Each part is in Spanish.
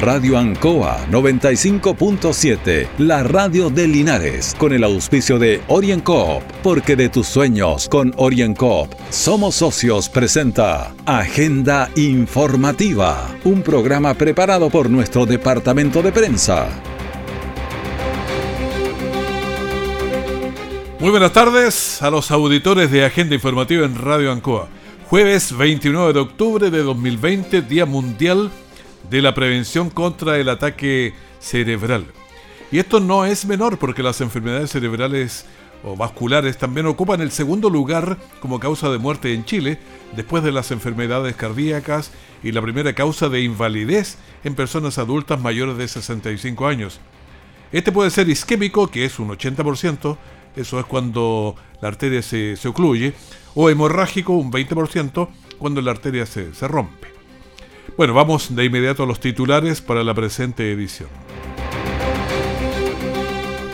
Radio Ancoa 95.7, la radio de Linares, con el auspicio de OrienCoop, porque de tus sueños con OrienCoop somos socios presenta Agenda Informativa, un programa preparado por nuestro departamento de prensa. Muy buenas tardes a los auditores de Agenda Informativa en Radio Ancoa. Jueves 29 de octubre de 2020, Día Mundial la prevención contra el ataque cerebral. Y esto no es menor porque las enfermedades cerebrales o vasculares también ocupan el segundo lugar como causa de muerte en Chile, después de las enfermedades cardíacas y la primera causa de invalidez en personas adultas mayores de 65 años. Este puede ser isquémico, que es un 80%, eso es cuando la arteria se, se ocluye, o hemorrágico, un 20%, cuando la arteria se, se rompe. Bueno, vamos de inmediato a los titulares para la presente edición.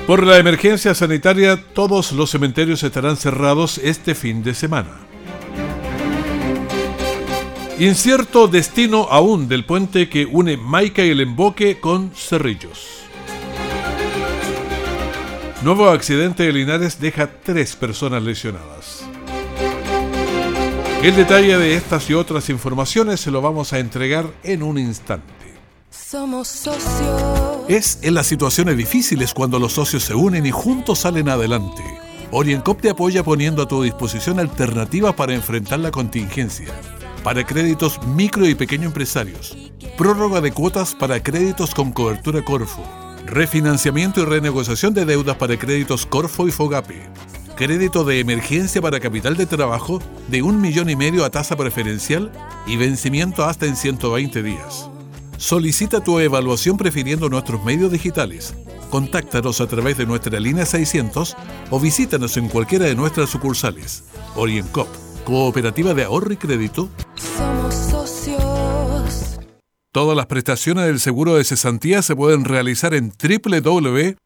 Por la emergencia sanitaria, todos los cementerios estarán cerrados este fin de semana. Incierto destino aún del puente que une Maica y el Emboque con Cerrillos. Nuevo accidente de Linares deja tres personas lesionadas. El detalle de estas y otras informaciones se lo vamos a entregar en un instante. Somos socios. Es en las situaciones difíciles cuando los socios se unen y juntos salen adelante. Oriencop te apoya poniendo a tu disposición alternativas para enfrentar la contingencia. Para créditos micro y pequeño empresarios. Prórroga de cuotas para créditos con cobertura Corfo. Refinanciamiento y renegociación de deudas para créditos Corfo y Fogape crédito de emergencia para capital de trabajo de un millón y medio a tasa preferencial y vencimiento hasta en 120 días. Solicita tu evaluación prefiriendo nuestros medios digitales. Contáctanos a través de nuestra línea 600 o visítanos en cualquiera de nuestras sucursales. OrientCop, Cooperativa de Ahorro y Crédito. Somos socios. Todas las prestaciones del seguro de cesantía se pueden realizar en www.afc.cl.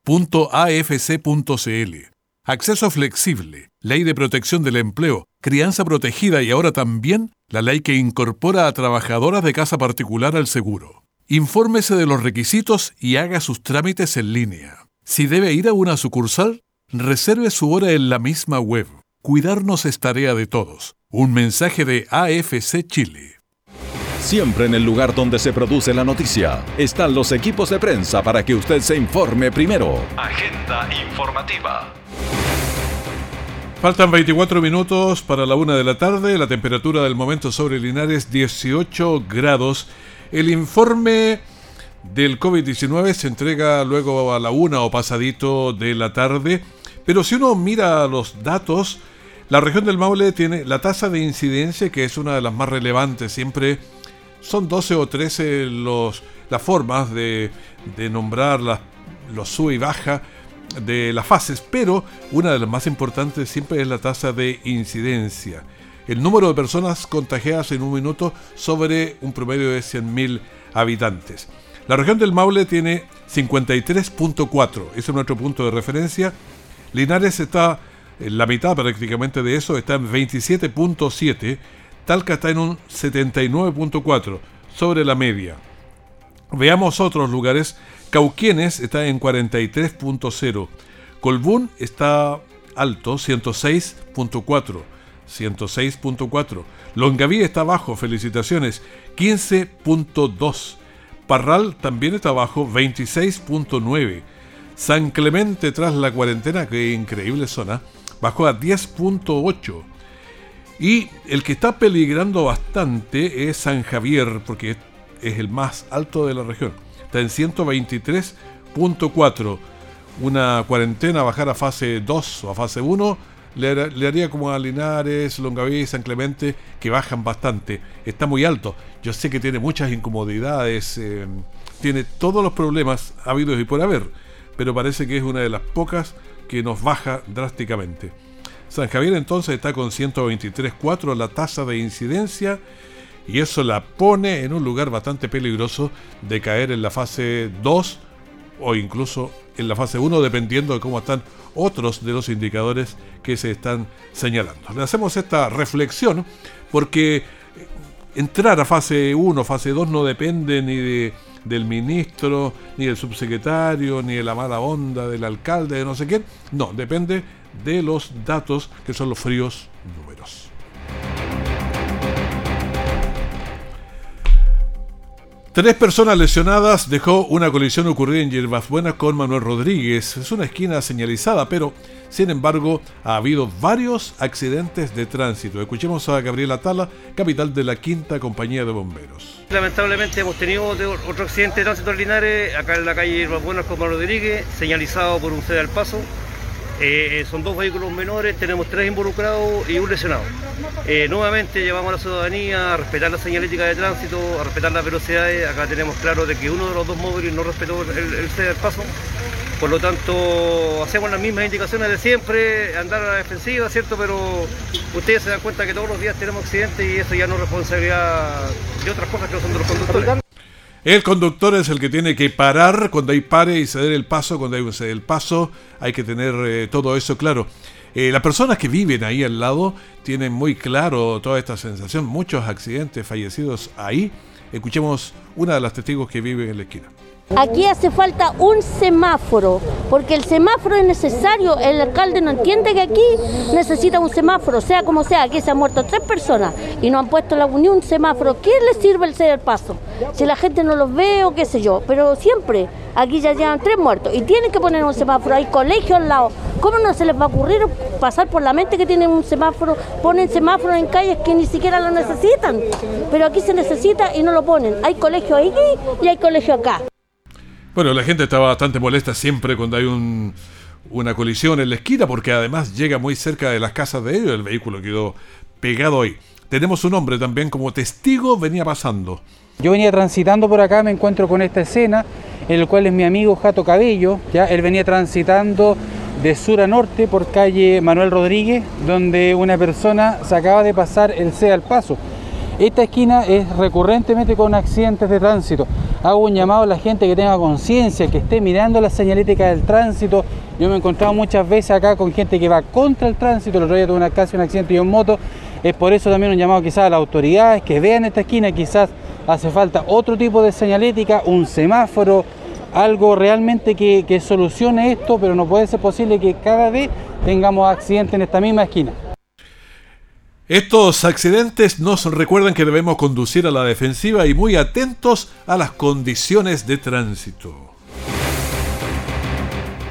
Acceso flexible, ley de protección del empleo, crianza protegida y ahora también la ley que incorpora a trabajadoras de casa particular al seguro. Infórmese de los requisitos y haga sus trámites en línea. Si debe ir a una sucursal, reserve su hora en la misma web. Cuidarnos es tarea de todos. Un mensaje de AFC Chile. Siempre en el lugar donde se produce la noticia están los equipos de prensa para que usted se informe primero. Agenda informativa. Faltan 24 minutos para la una de la tarde. La temperatura del momento sobre Linares 18 grados. El informe del COVID-19 se entrega luego a la una o pasadito de la tarde. Pero si uno mira los datos, la región del Maule tiene la tasa de incidencia, que es una de las más relevantes. Siempre son 12 o 13 los, las formas de, de nombrar los sub y baja de las fases, pero una de las más importantes siempre es la tasa de incidencia. El número de personas contagiadas en un minuto sobre un promedio de 100.000 habitantes. La región del Maule tiene 53.4, ese es nuestro punto de referencia. Linares está en la mitad prácticamente de eso, está en 27.7. Talca está en un 79.4, sobre la media. Veamos otros lugares Cauquienes está en 43.0. Colbún está alto, 106.4. 106.4. Longaví está bajo, felicitaciones, 15.2. Parral también está bajo, 26.9. San Clemente tras la cuarentena, que increíble zona, bajó a 10.8. Y el que está peligrando bastante es San Javier, porque es el más alto de la región está en 123.4. Una cuarentena bajar a fase 2 o a fase 1 le, haría como a Linares, Longaví y San Clemente, que bajan bastante. Está muy alto. Yo sé que tiene muchas incomodidades, eh, tiene todos los problemas habidos y por haber, pero parece que es una de las pocas que nos baja drásticamente. San Javier entonces está con 123.4 la tasa de incidencia y eso la pone en un lugar bastante peligroso de caer en la fase 2 o incluso en la fase 1 dependiendo de cómo están otros de los indicadores que se están señalando. Le hacemos esta reflexión porque entrar a fase 1, fase 2 no depende ni de, del ministro, ni del subsecretario, ni de la mala onda del alcalde, de no sé qué. No, depende de los datos que son los fríos números. Tres personas lesionadas dejó una colisión ocurrida en Yerbas Buenas con Manuel Rodríguez. Es una esquina señalizada, pero sin embargo ha habido varios accidentes de tránsito. Escuchemos a Gabriela Tala, capital de la quinta compañía de bomberos. Lamentablemente hemos tenido otro accidente de tránsito en Linares, acá en la calle Yerbas Buenas con Manuel Rodríguez, señalizado por un cede al paso. Eh, son dos vehículos menores, tenemos tres involucrados y un lesionado. Eh, nuevamente llevamos a la ciudadanía a respetar la señalética de tránsito, a respetar las velocidades. Acá tenemos claro de que uno de los dos móviles no respetó el, el ceder paso. Por lo tanto, hacemos las mismas indicaciones de siempre, andar a la defensiva, ¿cierto? Pero ustedes se dan cuenta que todos los días tenemos accidentes y eso ya no es responsabilidad de otras cosas que no son de los conductores. El conductor es el que tiene que parar cuando hay pare y ceder el paso. Cuando hay ceder el paso, hay que tener eh, todo eso claro. Eh, las personas que viven ahí al lado tienen muy claro toda esta sensación. Muchos accidentes fallecidos ahí. Escuchemos una de las testigos que vive en la esquina. Aquí hace falta un semáforo, porque el semáforo es necesario. El alcalde no entiende que aquí necesita un semáforo, sea como sea. Aquí se han muerto tres personas y no han puesto la, ni un semáforo. ¿Qué le sirve el ceder paso? Si la gente no los ve o qué sé yo. Pero siempre, aquí ya llevan tres muertos y tienen que poner un semáforo. Hay colegios al lado. ¿Cómo no se les va a ocurrir pasar por la mente que tienen un semáforo? Ponen semáforos en calles que ni siquiera lo necesitan. Pero aquí se necesita y no lo ponen. Hay colegio ahí y hay colegio acá. Bueno, la gente está bastante molesta siempre cuando hay un, una colisión en la esquina porque además llega muy cerca de las casas de ellos, el vehículo quedó pegado ahí. Tenemos un hombre también como testigo, venía pasando. Yo venía transitando por acá, me encuentro con esta escena, en el cual es mi amigo Jato Cabello, ya él venía transitando de sur a norte por calle Manuel Rodríguez, donde una persona se acaba de pasar el C al paso. Esta esquina es recurrentemente con accidentes de tránsito. Hago un llamado a la gente que tenga conciencia, que esté mirando la señalética del tránsito. Yo me he encontrado muchas veces acá con gente que va contra el tránsito. El otro día tuve una, casi un accidente y en moto. Es por eso también un llamado quizás a las autoridades que vean esta esquina. Quizás hace falta otro tipo de señalética, un semáforo, algo realmente que, que solucione esto, pero no puede ser posible que cada vez tengamos accidentes en esta misma esquina. Estos accidentes nos recuerdan que debemos conducir a la defensiva y muy atentos a las condiciones de tránsito.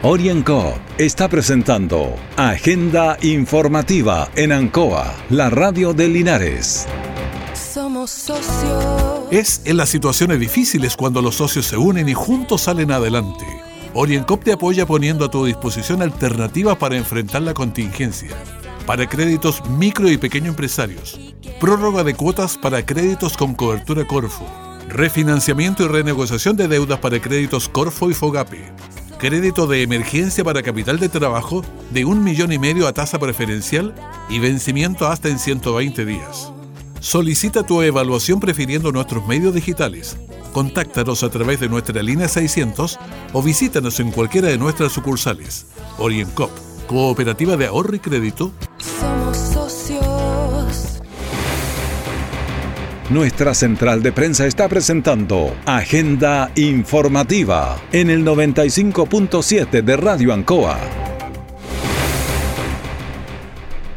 Orienco está presentando Agenda Informativa en Ancoa, la radio de Linares. Somos socios. Es en las situaciones difíciles cuando los socios se unen y juntos salen adelante. Oriencop te apoya poniendo a tu disposición alternativas para enfrentar la contingencia para créditos micro y pequeño empresarios, prórroga de cuotas para créditos con cobertura Corfo, refinanciamiento y renegociación de deudas para créditos Corfo y Fogape, crédito de emergencia para capital de trabajo de un millón y medio a tasa preferencial y vencimiento hasta en 120 días. Solicita tu evaluación prefiriendo nuestros medios digitales. Contáctanos a través de nuestra línea 600 o visítanos en cualquiera de nuestras sucursales. Oriencop Cooperativa de Ahorro y Crédito. Somos socios. Nuestra central de prensa está presentando Agenda Informativa en el 95.7 de Radio Ancoa.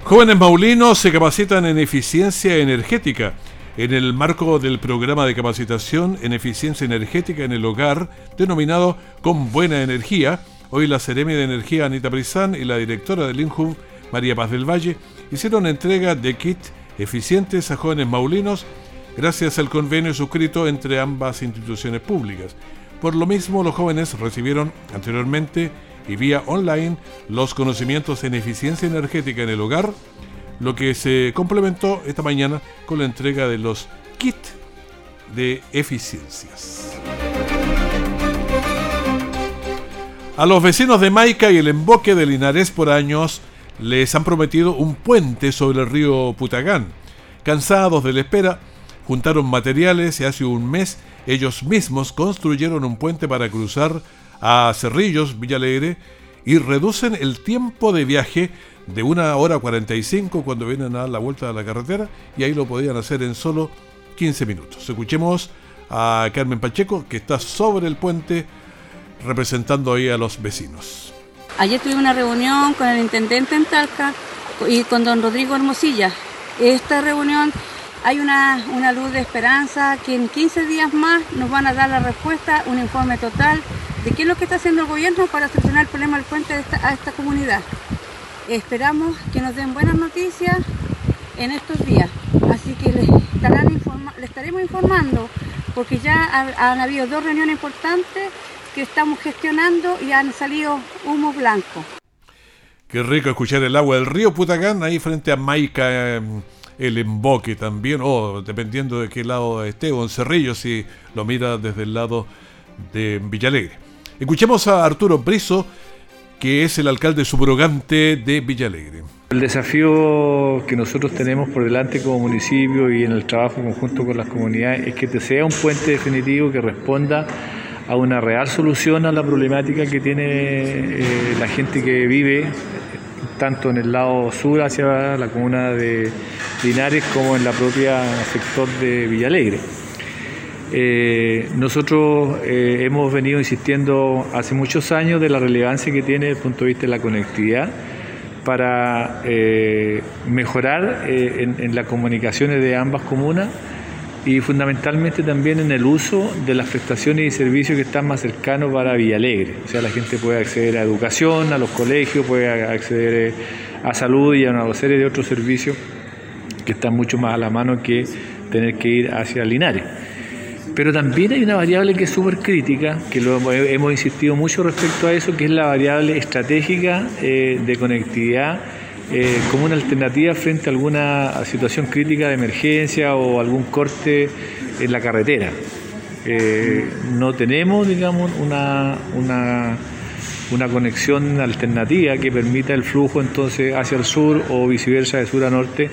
Jóvenes maulinos se capacitan en eficiencia energética en el marco del programa de capacitación en eficiencia energética en el hogar denominado Con Buena Energía Hoy la Seremi de Energía Anita Brizán y la directora del INJUV María Paz del Valle hicieron entrega de kit eficientes a jóvenes maulinos gracias al convenio suscrito entre ambas instituciones públicas. Por lo mismo, los jóvenes recibieron anteriormente y vía online los conocimientos en eficiencia energética en el hogar, lo que se complementó esta mañana con la entrega de los kits de eficiencias. A los vecinos de Maica y el emboque de Linares por años les han prometido un puente sobre el río Putagán. Cansados de la espera, juntaron materiales y hace un mes ellos mismos construyeron un puente para cruzar a Cerrillos, Villalegre, y reducen el tiempo de viaje de una hora 45 cuando vienen a dar la vuelta a la carretera y ahí lo podían hacer en solo 15 minutos. Escuchemos a Carmen Pacheco, que está sobre el puente representando ahí a los vecinos. Ayer tuve una reunión con el intendente en Talca y con don Rodrigo Hermosilla. Esta reunión hay una, una, luz de esperanza que en 15 días más nos van a dar la respuesta, un informe total de qué es lo que está haciendo el gobierno para solucionar el problema del puente a esta comunidad. Esperamos que nos den buenas noticias en estos días, así que les, estaremos informando porque ya han habido dos reuniones importantes que estamos gestionando y han salido humo blanco. Qué rico escuchar el agua del río Putacán ahí frente a Maica, em, el emboque también, o dependiendo de qué lado esté, o en Cerrillo si lo mira desde el lado de Villalegre. Escuchemos a Arturo Brizo, que es el alcalde subrogante de Villalegre. El desafío que nosotros tenemos por delante como municipio y en el trabajo conjunto con las comunidades es que sea un puente definitivo que responda a una real solución a la problemática que tiene eh, la gente que vive tanto en el lado sur hacia la comuna de Linares como en la propia sector de Villalegre. Eh, nosotros eh, hemos venido insistiendo hace muchos años de la relevancia que tiene desde el punto de vista de la conectividad para eh, mejorar eh, en, las comunicaciones de ambas comunas y fundamentalmente también en el uso de las prestaciones y servicios que están más cercanos para Villalegre. O sea, la gente puede acceder a educación, a los colegios, puede acceder eh, a salud y a una serie de otros servicios que están mucho más a la mano que tener que ir hacia Linares. Pero también hay una variable que es súper crítica, que lo hemos insistido mucho respecto a eso, que es la variable estratégica eh, de conectividad eh, como una alternativa frente a alguna situación crítica de emergencia o algún corte en la carretera. Eh, no tenemos, digamos, una, una, una, conexión alternativa que permita el flujo entonces hacia el sur o viceversa de sur a norte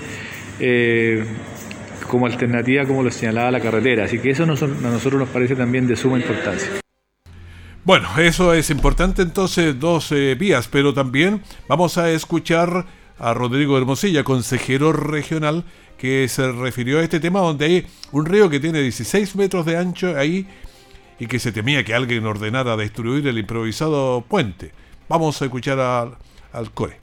como alternativa, como lo señalaba la carretera. Así que eso a nosotros nos parece también de suma importancia. Bueno, eso es importante entonces, dos eh, vías, pero también vamos a escuchar a Rodrigo Hermosilla, consejero regional, que se refirió a este tema donde hay un río que tiene 16 metros de ancho ahí y que se temía que alguien ordenara destruir el improvisado puente. Vamos a escuchar al COE.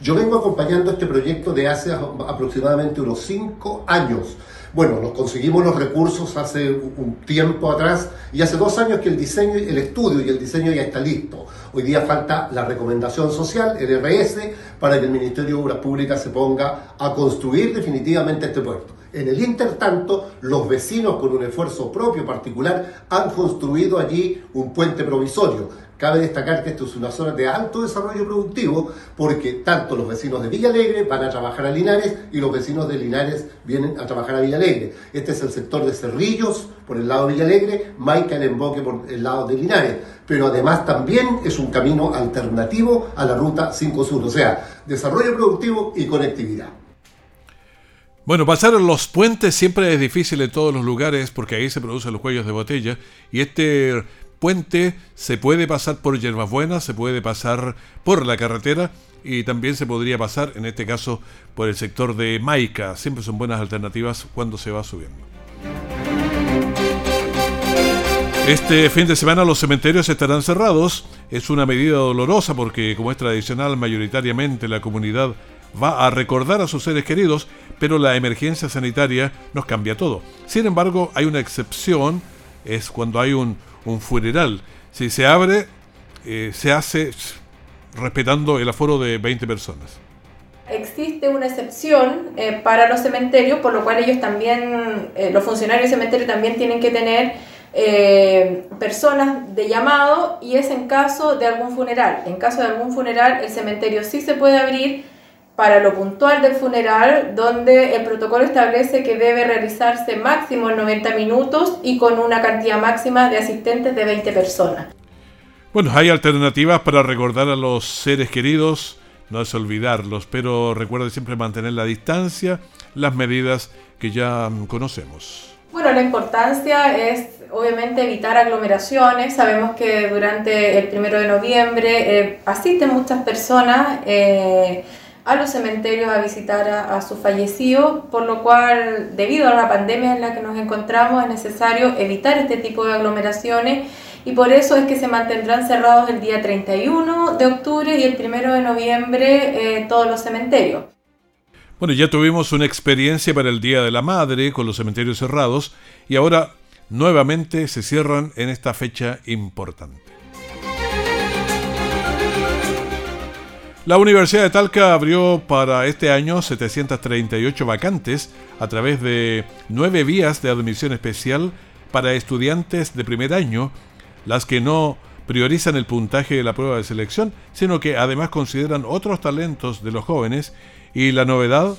Yo vengo acompañando este proyecto de hace aproximadamente unos cinco años. Bueno, nos conseguimos los recursos hace un tiempo atrás y hace dos años que el diseño, el estudio y el diseño ya está listo. Hoy día falta la recomendación social, el RS, para que el Ministerio de Obras Públicas se ponga a construir definitivamente este puerto. En el intertanto, los vecinos con un esfuerzo propio particular han construido allí un puente provisorio Cabe destacar que esto es una zona de alto desarrollo productivo porque tanto los vecinos de Villa Alegre van a trabajar a Linares y los vecinos de Linares vienen a trabajar a Villa Alegre. Este es el sector de Cerrillos por el lado de Villa Alegre, Maica el Emboque por el lado de Linares. Pero además también es un camino alternativo a la ruta 5 Sur, o sea, desarrollo productivo y conectividad. Bueno, pasar los puentes siempre es difícil en todos los lugares porque ahí se producen los cuellos de botella y este puente se puede pasar por Yerbas Buenas, se puede pasar por la carretera y también se podría pasar, en este caso, por el sector de Maica. Siempre son buenas alternativas cuando se va subiendo. Este fin de semana los cementerios estarán cerrados. Es una medida dolorosa porque, como es tradicional, mayoritariamente la comunidad va a recordar a sus seres queridos, pero la emergencia sanitaria nos cambia todo. Sin embargo, hay una excepción, es cuando hay un, un funeral. Si se abre, eh, se hace respetando el aforo de 20 personas. Existe una excepción eh, para los cementerios, por lo cual ellos también, eh, los funcionarios del cementerio también tienen que tener personas de llamado y es en caso de algún funeral. En caso de algún funeral, el cementerio sí se puede abrir para lo puntual del funeral, donde el protocolo establece que debe realizarse máximo en 90 minutos y con una cantidad máxima de asistentes de 20 personas. Bueno, hay alternativas para recordar a los seres queridos, no es olvidarlos, pero recuerde siempre mantener la distancia, las medidas que ya conocemos. Bueno, la importancia es obviamente evitar aglomeraciones. Sabemos que durante el primero de noviembre eh, asisten muchas personas. Eh, a los cementerios a visitar a, sus fallecidos, por lo cual, debido a la pandemia en la que nos encontramos, es necesario evitar este tipo de aglomeraciones y por eso es que se mantendrán cerrados el día 31 de octubre y el 1 de noviembre eh, todos los cementerios. Bueno, ya tuvimos una experiencia para el Día de la Madre con los cementerios cerrados y ahora nuevamente se cierran en esta fecha importante. La Universidad de Talca abrió para este año 738 vacantes a través de nueve vías de admisión especial para estudiantes de primer año, las que no priorizan el puntaje de la prueba de selección, sino que además consideran otros talentos de los jóvenes y la novedad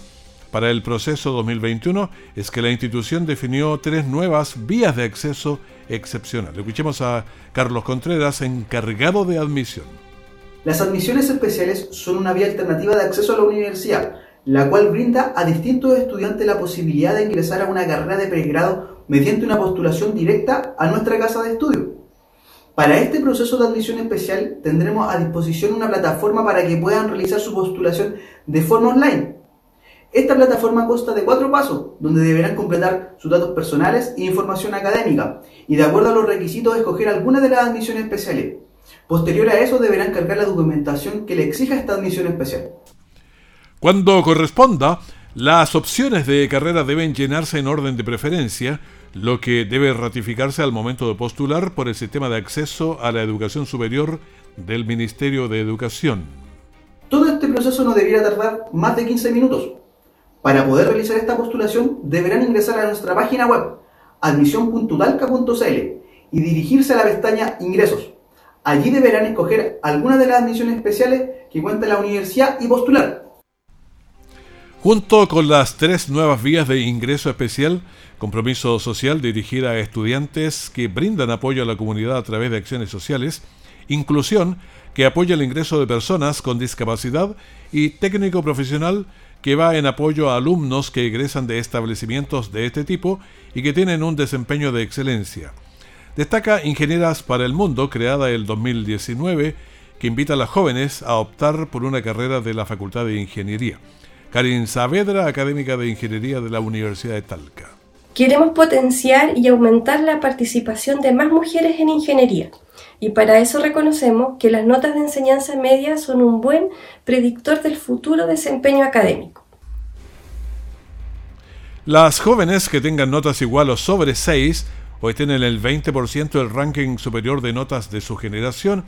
para el proceso 2021 es que la institución definió tres nuevas vías de acceso excepcional. Escuchemos a Carlos Contreras, encargado de admisión. Las admisiones especiales son una vía alternativa de acceso a la universidad, la cual brinda a distintos estudiantes la posibilidad de ingresar a una carrera de pregrado mediante una postulación directa a nuestra casa de estudio. Para este proceso de admisión especial tendremos a disposición una plataforma para que puedan realizar su postulación de forma online. Esta plataforma consta de cuatro pasos, donde deberán completar sus datos personales e información académica, y de acuerdo a los requisitos escoger alguna de las admisiones especiales. Posterior a eso deberán cargar la documentación que le exija esta admisión especial. Cuando corresponda, las opciones de carrera deben llenarse en orden de preferencia, lo que debe ratificarse al momento de postular por el sistema de acceso a la educación superior del Ministerio de Educación. Todo este proceso no debiera tardar más de 15 minutos. Para poder realizar esta postulación deberán ingresar a nuestra página web admisión.talca.cl y dirigirse a la pestaña Ingresos. Allí deberán escoger alguna de las admisiones especiales que cuenta la universidad y postular. Junto con las tres nuevas vías de ingreso especial, compromiso social dirigida a estudiantes que brindan apoyo a la comunidad a través de acciones sociales, inclusión que apoya el ingreso de personas con discapacidad y técnico profesional que va en apoyo a alumnos que egresan de establecimientos de este tipo y que tienen un desempeño de excelencia. Destaca Ingenieras para el Mundo, creada el 2019, que invita a las jóvenes a optar por una carrera de la Facultad de Ingeniería. Karin Saavedra, académica de Ingeniería de la Universidad de Talca. Queremos potenciar y aumentar la participación de más mujeres en ingeniería. Y para eso reconocemos que las notas de enseñanza media son un buen predictor del futuro desempeño académico. Las jóvenes que tengan notas igual o sobre 6 Hoy tienen el 20% del ranking superior de notas de su generación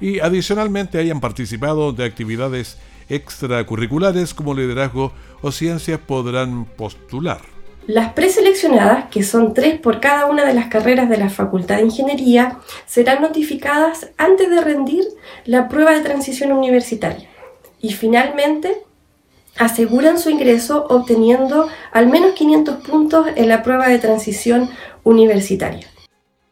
y adicionalmente hayan participado de actividades extracurriculares como liderazgo o ciencias podrán postular. Las preseleccionadas, que son tres por cada una de las carreras de la Facultad de Ingeniería, serán notificadas antes de rendir la prueba de transición universitaria. Y finalmente, aseguran su ingreso obteniendo al menos 500 puntos en la prueba de transición universitaria.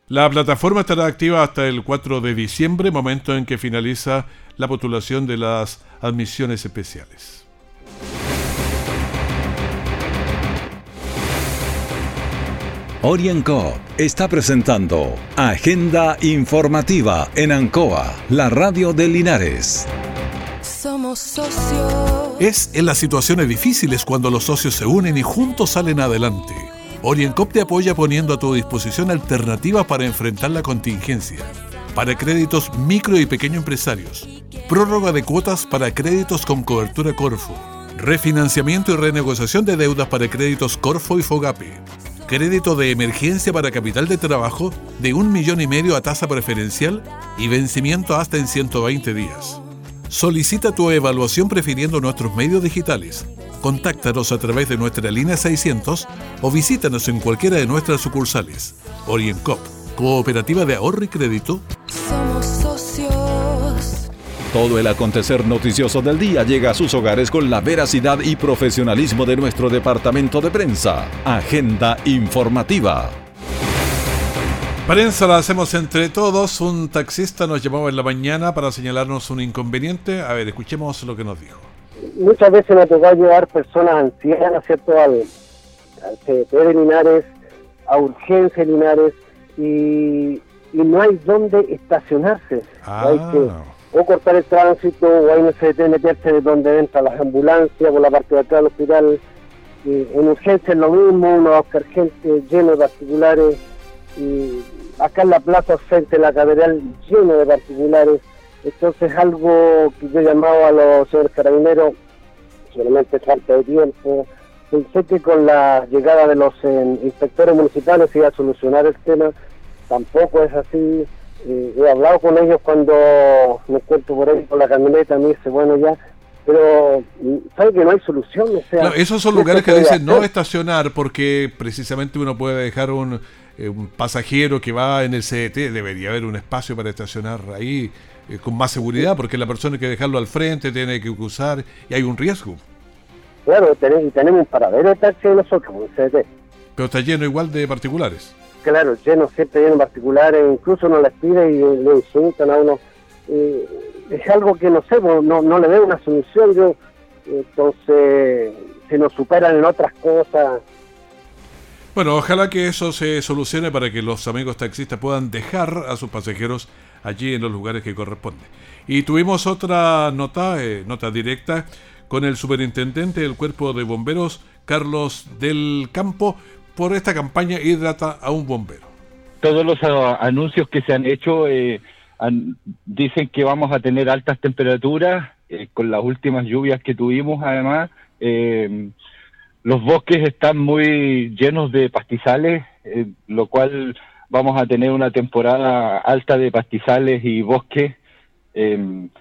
La plataforma estará activa hasta el 4 de diciembre, momento en que finaliza la postulación de las admisiones especiales. Orienco está presentando Agenda Informativa en Ancoa, la radio de Linares. Somos socios. Es en las situaciones difíciles cuando los socios se unen y juntos salen adelante. Oriencop te apoya poniendo a tu disposición alternativas para enfrentar la contingencia. Para créditos micro y pequeño empresarios. Prórroga de cuotas para créditos con cobertura Corfo. Refinanciamiento y renegociación de deudas para créditos Corfo y Fogape. Crédito de emergencia para capital de trabajo de un millón y medio a tasa preferencial y vencimiento hasta en 120 días. Solicita tu evaluación prefiriendo nuestros medios digitales Contáctanos a través de nuestra línea 600 o visítanos en cualquiera de nuestras sucursales. OrientCop, Cooperativa de Ahorro y Crédito. Somos socios. Todo el acontecer noticioso del día llega a sus hogares con la veracidad y profesionalismo de nuestro departamento de prensa. Agenda informativa. Prensa la hacemos entre todos. Un taxista nos llamaba en la mañana para señalarnos un inconveniente. A ver, escuchemos lo que nos dijo muchas veces me tocado llevar personas ancianas, ¿cierto? Al, CDT de Linares, a Urgencia Linares, y, no hay dónde estacionarse. Ah. Hay que o cortar el tránsito o hay necesidad de meterse de donde entran las ambulancias por la parte de atrás del hospital. Y en urgencia es lo mismo, unos gente lleno de particulares y acá en la plaza frente a la catedral lleno de particulares. Entonces algo que yo he llamado a los señores carabineros, solamente falta de tiempo. Pensé que con la llegada de los eh, inspectores municipales iba a solucionar el tema. Tampoco es así. Eh, he hablado con ellos cuando me encuentro por ahí con la camioneta, me dice, bueno, ya, pero sabe que no hay solución. O sea, esos son lugares que dicen no estacionar porque precisamente uno puede dejar un, eh, un pasajero que va en el CDT, debería haber un espacio para estacionar ahí eh, con más seguridad porque la persona que dejarlo al frente, tiene que cruzar y hay un riesgo. Claro, tenemos, tenemos un paradero de taxi nosotros, un CDT. Pero está lleno igual de particulares. Claro, lleno, siempre lleno de particulares, incluso no les pide y le insultan a uno. Eh, es algo que no sé, pues, no, no le veo una solución. Yo, entonces, se nos superan en otras cosas. Bueno, ojalá que eso se solucione para que los amigos taxistas puedan dejar a sus pasajeros allí en los lugares que corresponden. Y tuvimos otra nota, eh, nota directa, con el superintendente del cuerpo de bomberos, Carlos del Campo, por esta campaña Hidrata a un bombero. Todos los uh, anuncios que se han hecho eh, dicen que vamos a tener altas temperaturas, eh, con las últimas lluvias que tuvimos además. Eh, los bosques están muy llenos de pastizales, lo cual vamos a tener una temporada alta de pastizales y bosques,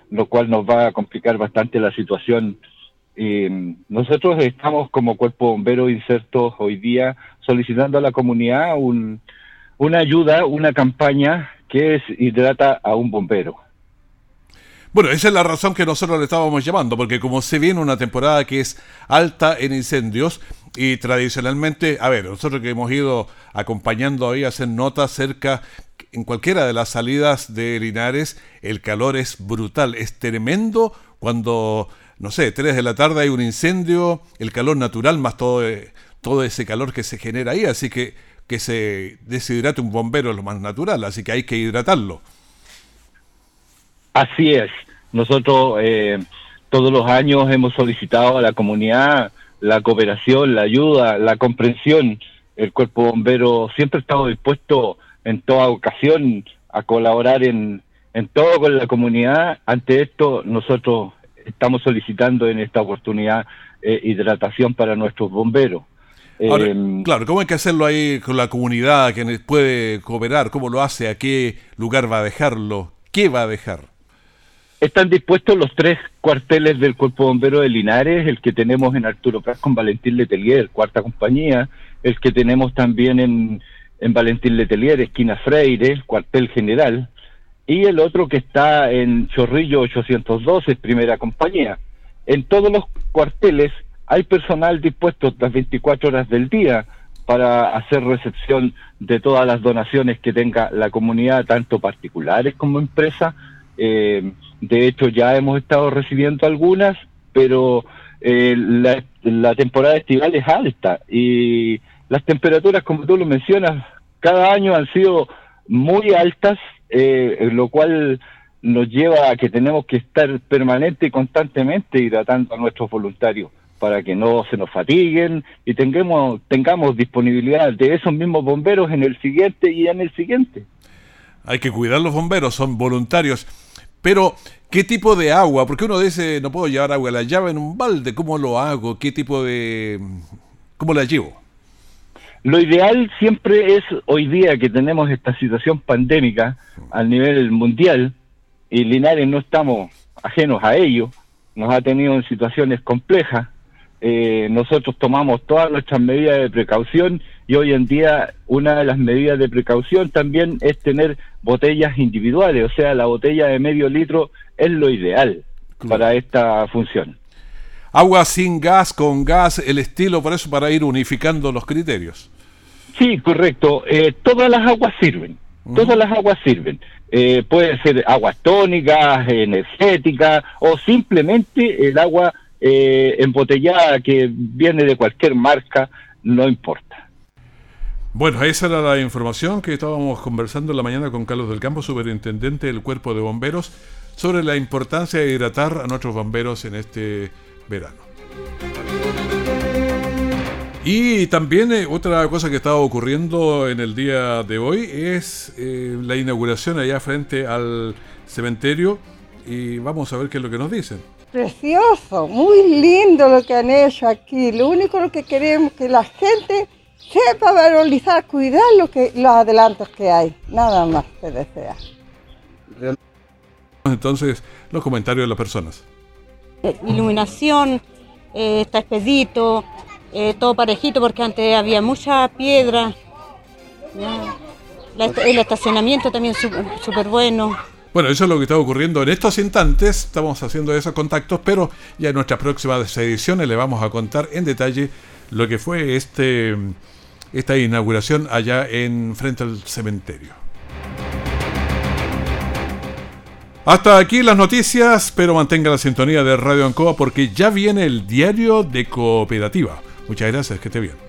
lo cual nos va a complicar bastante la situación eh, nosotros estamos como cuerpo bombero insertos hoy día solicitando a la comunidad un, una ayuda, una campaña que es hidrata a un bombero. Bueno, esa es la razón que nosotros le estábamos llamando, porque como se viene una temporada que es alta en incendios y tradicionalmente, a ver, nosotros que hemos ido acompañando ahí a hacer notas cerca, en cualquiera de las salidas de Linares, el calor es brutal, es tremendo cuando no sé, 3 de la tarde hay un incendio, el calor natural más todo, eh, todo ese calor que se genera ahí, así que que se deshidrate un bombero es lo más natural, así que hay que hidratarlo. Así es, nosotros eh, todos los años hemos solicitado a la comunidad la cooperación, la ayuda, la comprensión. El cuerpo bombero siempre ha estado dispuesto en toda ocasión a colaborar en, en todo con la comunidad. Ante esto, nosotros estamos solicitando en esta oportunidad eh, hidratación para nuestros bomberos. Eh, claro, ¿cómo hay que hacerlo ahí con la comunidad que puede cooperar? ¿Cómo lo hace? ¿A qué lugar va a dejarlo? ¿Qué va a dejar? Están dispuestos los tres cuarteles del Cuerpo Bombero de Linares, el que tenemos en Arturo Pras con Valentín Letelier, cuarta compañía, el que tenemos también en, en Valentín Letelier, esquina Freire, cuartel general, y el otro que está en Chorrillo 812, primera compañía. En todos los cuarteles hay personal dispuesto las 24 horas del día para hacer recepción de todas las donaciones que tenga la comunidad, tanto particulares como empresas. Eh, de hecho, ya hemos estado recibiendo algunas, pero eh, la, la temporada estival es alta y las temperaturas, como tú lo mencionas, cada año han sido muy altas eh, lo cual nos lleva a que tenemos que estar permanente y constantemente hidratando a nuestros voluntarios para que no se nos fatiguen y tengamos, tengamos disponibilidad de esos mismos bomberos en el siguiente y en el siguiente. Hay que cuidar los bomberos, son voluntarios. Pero, ¿qué tipo de agua? Porque uno dice, no puedo llevar agua, la llave en un balde, ¿cómo lo hago? ¿Qué tipo de... ¿Cómo la llevo? Lo ideal siempre es hoy día que tenemos esta situación pandémica a nivel mundial y Linares no estamos ajenos a ello, nos ha tenido en situaciones complejas. Eh, nosotros tomamos todas nuestras medidas de precaución y hoy en día una de las medidas de precaución también es tener botellas individuales, o sea, la botella de medio litro es lo ideal para esta función. Agua sin gas, con gas, el estilo, por eso para ir unificando los criterios. Sí, correcto. Eh, todas las aguas sirven. Todas las aguas sirven. Eh, pueden ser aguas tónicas, energéticas o simplemente el agua eh, embotellada que viene de cualquier marca, no importa. Bueno, esa era la información que estábamos conversando en la mañana con Carlos del Campo, superintendente del Cuerpo de Bomberos sobre la importancia de hidratar a nuestros bomberos en este verano. Y también eh, otra cosa que estaba ocurriendo en el día de hoy es eh, la inauguración allá frente al cementerio y vamos a ver qué es lo que nos dicen. Precioso, muy lindo lo que han hecho aquí. Lo único lo que queremos que la gente sepa valorizar, cuidar lo que, los adelantos que hay. Nada más que desear. Entonces, los comentarios de las personas. Eh, iluminación, eh, está expedito, eh, todo parejito porque antes había mucha piedra. Ya. La est- el estacionamiento también súper bueno. Bueno, eso es lo que está ocurriendo en estos instantes. Estamos haciendo esos contactos, pero ya en nuestras próximas ediciones le vamos a contar en detalle lo que fue este esta inauguración allá en frente al cementerio. Hasta aquí las noticias, pero mantenga la sintonía de Radio Ancoa porque ya viene el diario de cooperativa. Muchas gracias, que esté bien.